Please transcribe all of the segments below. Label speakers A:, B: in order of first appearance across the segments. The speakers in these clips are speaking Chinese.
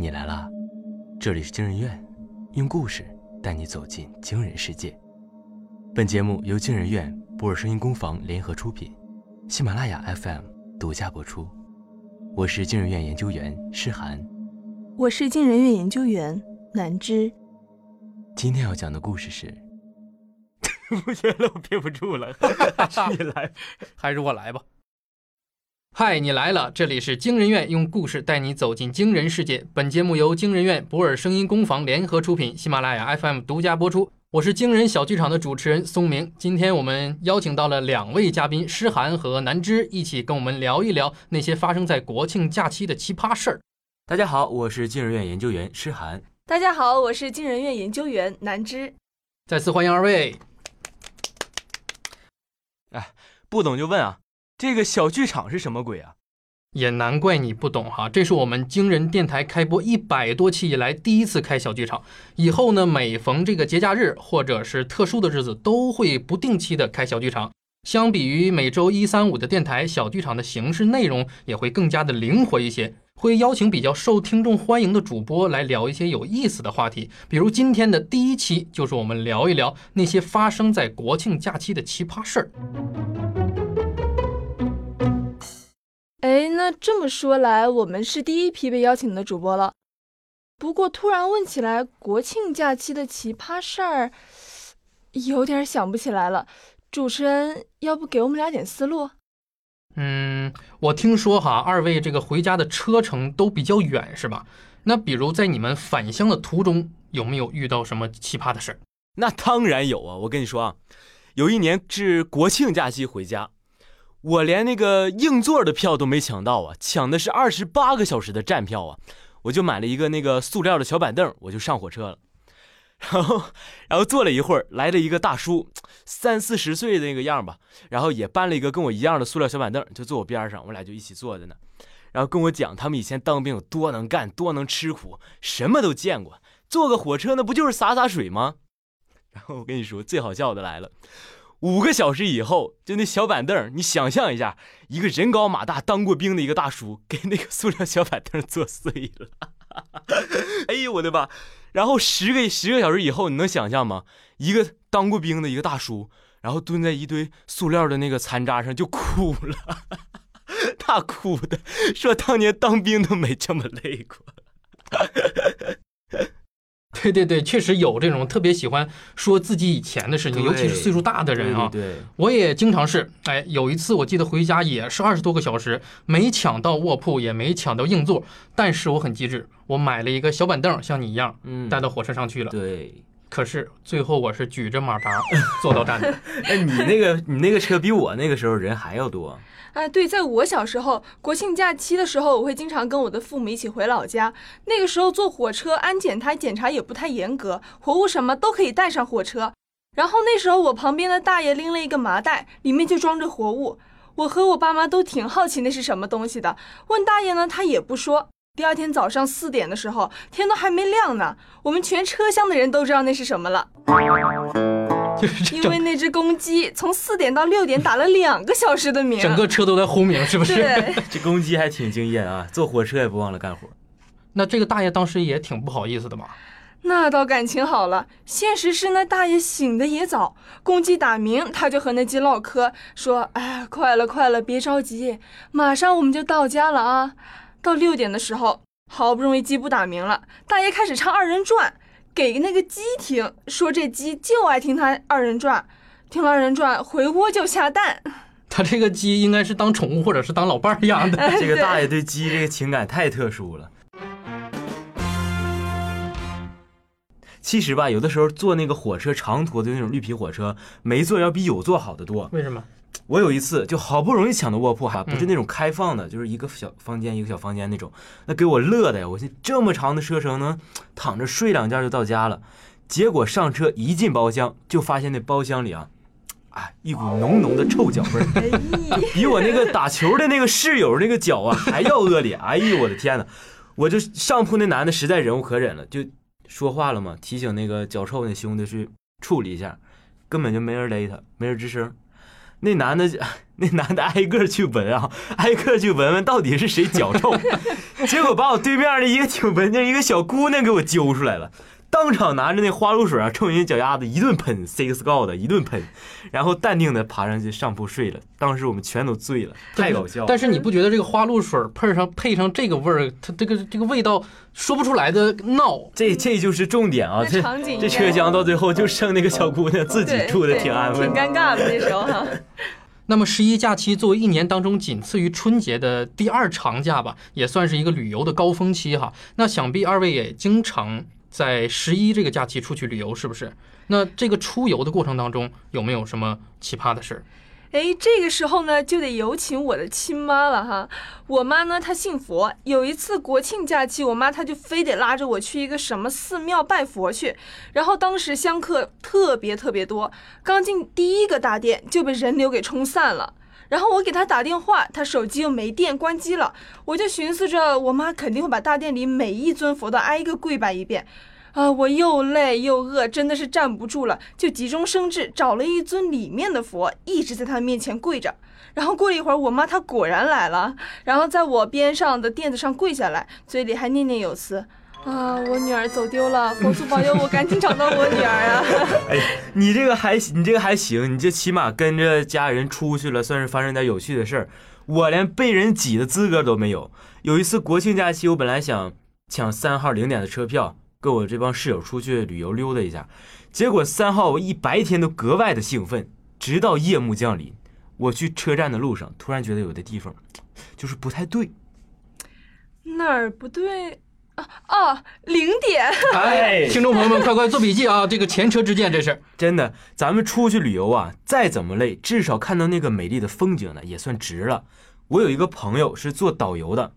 A: 你来啦！这里是惊人院，用故事带你走进惊人世界。本节目由惊人院、博尔声音工坊联合出品，喜马拉雅 FM 独家播出。我是惊人院研究员诗涵，
B: 我是惊人院研究员南芝。
A: 今天要讲的故事是，
C: 不行了，我憋不住了，你来，
D: 还是我来吧。嗨，你来了！这里是惊人院，用故事带你走进惊人世界。本节目由惊人院、博尔声音工坊联合出品，喜马拉雅 FM 独家播出。我是惊人小剧场的主持人松明。今天我们邀请到了两位嘉宾诗涵和南芝，一起跟我们聊一聊那些发生在国庆假期的奇葩事儿。
A: 大家好，我是惊人院研究员诗涵。
B: 大家好，我是惊人院研究员南芝。
D: 再次欢迎二位。
C: 哎，不懂就问啊。这个小剧场是什么鬼啊？
D: 也难怪你不懂哈，这是我们惊人电台开播一百多期以来第一次开小剧场。以后呢，每逢这个节假日或者是特殊的日子，都会不定期的开小剧场。相比于每周一、三、五的电台，小剧场的形式内容也会更加的灵活一些，会邀请比较受听众欢迎的主播来聊一些有意思的话题。比如今天的第一期就是我们聊一聊那些发生在国庆假期的奇葩事儿。
B: 哎，那这么说来，我们是第一批被邀请的主播了。不过突然问起来，国庆假期的奇葩事儿，有点想不起来了。主持人，要不给我们俩点思路？
D: 嗯，我听说哈，二位这个回家的车程都比较远，是吧？那比如在你们返乡的途中，有没有遇到什么奇葩的事儿？
C: 那当然有啊！我跟你说啊，有一年是国庆假期回家。我连那个硬座的票都没抢到啊，抢的是二十八个小时的站票啊！我就买了一个那个塑料的小板凳，我就上火车了。然后，然后坐了一会儿，来了一个大叔，三四十岁的那个样吧，然后也搬了一个跟我一样的塑料小板凳，就坐我边上，我俩就一起坐着呢。然后跟我讲他们以前当兵有多能干，多能吃苦，什么都见过。坐个火车那不就是洒洒水吗？然后我跟你说，最好笑的来了。五个小时以后，就那小板凳，你想象一下，一个人高马大、当过兵的一个大叔，给那个塑料小板凳坐碎了。哎呦我的妈！然后十个十个小时以后，你能想象吗？一个当过兵的一个大叔，然后蹲在一堆塑料的那个残渣上就哭了，大哭的说当年当兵都没这么累过。
D: 对对对，确实有这种特别喜欢说自己以前的事情，尤其是岁数大的人
C: 啊。对，
D: 我也经常是。哎，有一次我记得回家也是二十多个小时，没抢到卧铺，也没抢到硬座，但是我很机智，我买了一个小板凳，像你一样，嗯，带到火车上去了。
C: 对，
D: 可是最后我是举着马扎 坐到站的。
C: 哎，你那个你那个车比我那个时候人还要多。
B: 啊，对，在我小时候，国庆假期的时候，我会经常跟我的父母一起回老家。那个时候坐火车，安检台检查也不太严格，活物什么都可以带上火车。然后那时候我旁边的大爷拎了一个麻袋，里面就装着活物。我和我爸妈都挺好奇那是什么东西的，问大爷呢，他也不说。第二天早上四点的时候，天都还没亮呢，我们全车厢的人都知道那是什么了。因为那只公鸡从四点到六点打了两个小时的鸣，
D: 整个车都在轰鸣，是不是？
C: 这公鸡还挺敬业啊，坐火车也不忘了干活。
D: 那这个大爷当时也挺不好意思的嘛。
B: 那倒感情好了，现实是那大爷醒的也早，公鸡打鸣，他就和那鸡唠嗑，说：“哎，快了快了，别着急，马上我们就到家了啊。”到六点的时候，好不容易鸡不打鸣了，大爷开始唱二人转。给那个鸡听，说这鸡就爱听他二人转，听二人转回窝就下蛋。
D: 他这个鸡应该是当宠物或者是当老伴儿养的。
C: 这个大爷对鸡这个情感太特殊了。其实吧，有的时候坐那个火车长途的那种绿皮火车，没坐要比有坐好的多。
D: 为什么？
C: 我有一次就好不容易抢的卧铺哈，不是那种开放的，就是一个小房间一个小房间那种，那给我乐的呀！我这么长的车程能，躺着睡两觉就到家了。结果上车一进包厢，就发现那包厢里啊，哎，一股浓浓的臭脚味儿，比我那个打球的那个室友那个脚啊 还要恶劣。哎呦我的天哪！我就上铺那男的实在忍无可忍了，就说话了嘛，提醒那个脚臭那兄弟去处理一下，根本就没人勒他，没人吱声。那男的 那男的挨个去闻啊，挨个去闻闻到底是谁脚臭，结果把我对面的一个挺文静一个小姑娘给我揪出来了。当场拿着那花露水啊，冲人家脚丫子一顿喷，six god 一顿喷，然后淡定的爬上去上铺睡了。当时我们全都醉了，太搞笑了。
D: 但是你不觉得这个花露水配上配上这个味儿，它这个这个味道说不出来的闹？
C: 这这就是重点啊！这这车厢到最后就剩那个小姑娘自己住的挺安
B: 稳，挺尴尬的那时候哈。
D: 那么十一假期作为一年当中仅次于春节的第二长假吧，也算是一个旅游的高峰期哈。那想必二位也经常。在十一这个假期出去旅游是不是？那这个出游的过程当中有没有什么奇葩的事儿？
B: 哎，这个时候呢就得有请我的亲妈了哈。我妈呢她信佛，有一次国庆假期，我妈她就非得拉着我去一个什么寺庙拜佛去。然后当时香客特别特别多，刚进第一个大殿就被人流给冲散了。然后我给他打电话，他手机又没电，关机了。我就寻思着，我妈肯定会把大殿里每一尊佛都挨个跪拜一遍，啊，我又累又饿，真的是站不住了，就急中生智，找了一尊里面的佛，一直在他面前跪着。然后过了一会儿，我妈她果然来了，然后在我边上的垫子上跪下来，嘴里还念念有词。啊，我女儿走丢了，佛祖保佑我赶紧找到我女儿啊！
C: 哎，你这个还你这个还行，你这起码跟着家人出去了，算是发生点有趣的事儿。我连被人挤的资格都没有。有一次国庆假期，我本来想抢三号零点的车票，跟我这帮室友出去旅游溜达一下，结果三号我一白天都格外的兴奋，直到夜幕降临，我去车站的路上，突然觉得有的地方就是不太对，
B: 哪儿不对？哦，零点！
D: 哎，听众朋友们，快快做笔记啊！这个前车之鉴，这是
C: 真的。咱们出去旅游啊，再怎么累，至少看到那个美丽的风景呢，也算值了。我有一个朋友是做导游的，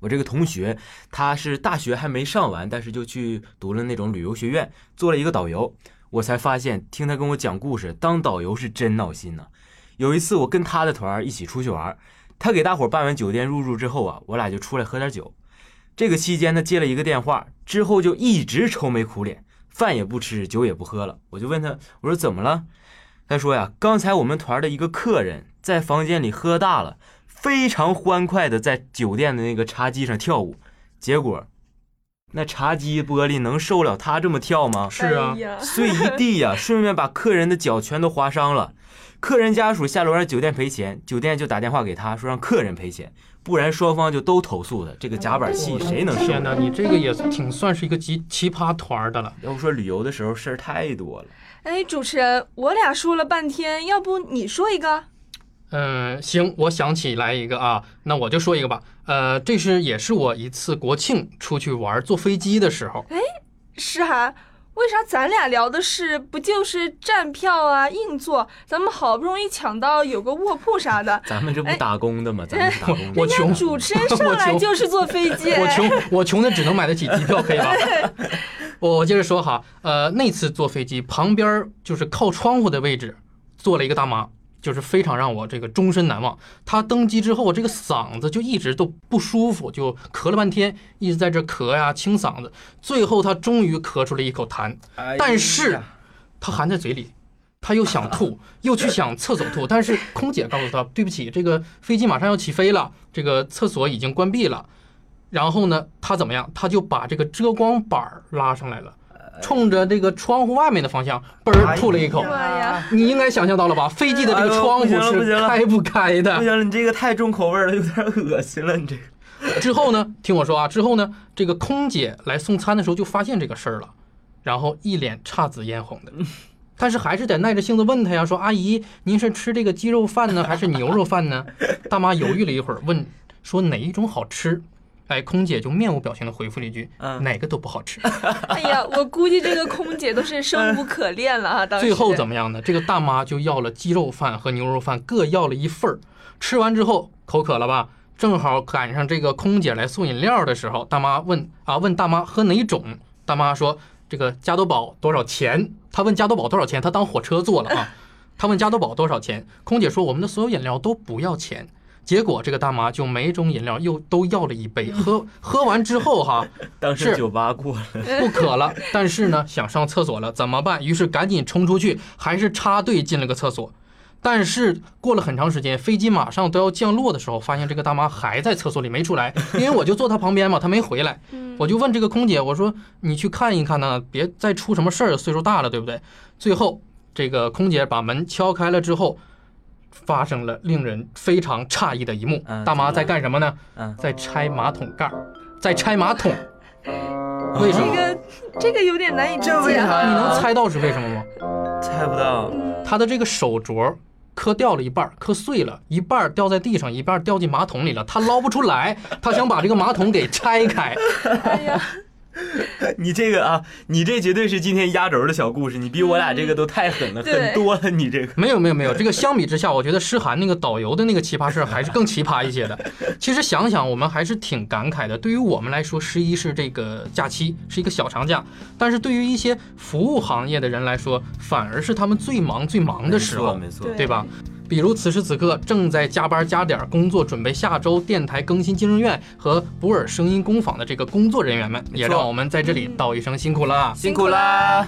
C: 我这个同学他是大学还没上完，但是就去读了那种旅游学院，做了一个导游。我才发现，听他跟我讲故事，当导游是真闹心呐。有一次我跟他的团一起出去玩，他给大伙办完酒店入住之后啊，我俩就出来喝点酒。这个期间，他接了一个电话，之后就一直愁眉苦脸，饭也不吃，酒也不喝了。我就问他，我说怎么了？他说呀，刚才我们团的一个客人在房间里喝大了，非常欢快的在酒店的那个茶几上跳舞，结果那茶几玻璃能受了他这么跳吗？
D: 是啊，
C: 碎一地呀，顺便把客人的脚全都划伤了。客人家属下楼让酒店赔钱，酒店就打电话给他说让客人赔钱。不然双方就都投诉他，这个夹板戏谁能受？
D: 天哪，你这个也挺算是一个奇奇葩团的了。
C: 要不说旅游的时候事儿太多了。
B: 哎，主持人，我俩说了半天，要不你说一个？
D: 嗯，行，我想起来一个啊，那我就说一个吧。呃，这是也是我一次国庆出去玩坐飞机的时候。
B: 哎，诗涵。为啥咱俩聊的是不就是站票啊、硬座？咱们好不容易抢到有个卧铺啥的，
C: 咱们这不打工的吗？咱们打工。
D: 我穷，
B: 主持人上来 就是坐飞 机。
D: 我穷，我穷的只能买得起机票，可以吧？我接着说哈，呃，那次坐飞机旁边就是靠窗户的位置，坐了一个大妈。就是非常让我这个终身难忘。他登机之后，这个嗓子就一直都不舒服，就咳了半天，一直在这咳呀清嗓子。最后他终于咳出了一口痰，但是他含在嘴里，他又想吐，又去想厕所吐，但是空姐告诉他，对不起，这个飞机马上要起飞了，这个厕所已经关闭了。然后呢，他怎么样？他就把这个遮光板拉上来了。冲着这个窗户外面的方向，嘣儿吐了一口。你应该想象到了吧？飞机的这个窗户是开不开的。
C: 不行了，你这个太重口味了，有点恶心了。你这
D: 个之后呢？听我说啊，之后呢？这个空姐来送餐的时候就发现这个事儿了，然后一脸姹紫嫣红的，但是还是得耐着性子问他呀，说：“阿姨，您是吃这个鸡肉饭呢，还是牛肉饭呢？”大妈犹豫了一会儿，问说：“哪一种好吃？”哎，空姐就面无表情的回复了一句：“哪个都不好吃。”
B: 哎呀，我估计这个空姐都是生无可恋了啊！
D: 最后怎么样呢？这个大妈就要了鸡肉饭和牛肉饭，各要了一份儿。吃完之后口渴了吧？正好赶上这个空姐来送饮料的时候，大妈问啊，问大妈喝哪种？大妈说：“这个加多宝多少钱？”她问加多宝多少钱，她当火车坐了啊。她问加多宝多少钱？空姐说：“我们的所有饮料都不要钱。”结果这个大妈就每种饮料又都要了一杯，喝喝完之后哈，
C: 当时酒吧过了，
D: 不渴了，但是呢想上厕所了，怎么办？于是赶紧冲出去，还是插队进了个厕所。但是过了很长时间，飞机马上都要降落的时候，发现这个大妈还在厕所里没出来，因为我就坐她旁边嘛，她没回来。
B: 嗯
D: 我就问这个空姐，我说你去看一看呢，别再出什么事儿，岁数大了，对不对？最后这个空姐把门敲开了之后，发生了令人非常诧异的一幕。
C: 嗯
D: 大妈在干什么呢？
C: 嗯，
D: 在拆马桶盖儿，在拆马桶。为什么？
B: 这个这个有点难以理解啊。
C: 这为啥
D: 你能猜到是为什么吗？
C: 猜不到。
D: 她的这个手镯磕掉了一半，磕碎了，一半掉在地上，一半掉进马桶里了。她捞不出来，她想把这个马桶给拆开。
B: 哎呀，
C: 你这个啊，你这绝对是今天压轴的小故事，你比我俩这个都太狠了，
B: 对
C: 很多了。你这个，
D: 没有没有没有，这个相比之下，我觉得诗涵那个导游的那个奇葩事儿还是更奇葩一些的。其实想想，我们还是挺感慨的。对于我们来说，十一是这个假期，是一个小长假；但是对于一些服务行业的人来说，反而是他们最忙最忙的时候，
C: 没错，
B: 对
D: 对吧？比如此时此刻正在加班加点工作，准备下周电台更新惊人院和博尔声音工坊的这个工作人员们，也让我们在这里道一声辛苦了。
C: 辛苦啦。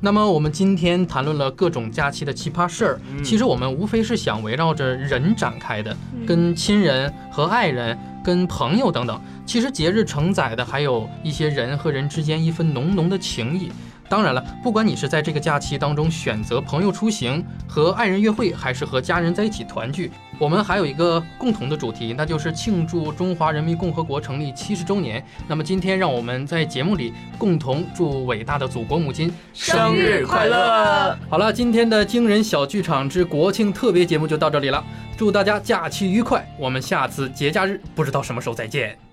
D: 那么我们今天谈论了各种假期的奇葩事儿，
C: 嗯
D: 其实我们无非是想围绕着人展开的，
B: 嗯
D: 跟亲人和爱人、跟朋友等等。其实节日承载的还有一些人和人之间一份浓浓的情谊。当然了，不管你是在这个假期当中选择朋友出行、和爱人约会，还是和家人在一起团聚，我们还有一个共同的主题，那就是庆祝中华人民共和国成立七十周年。那么今天让我们在节目里共同祝伟大的祖国母亲
B: 生日快乐！
D: 好了，今天的惊人小剧场之国庆特别节目就到这里了，祝大家假期愉快，我们下次节假日不知道什么时候再见。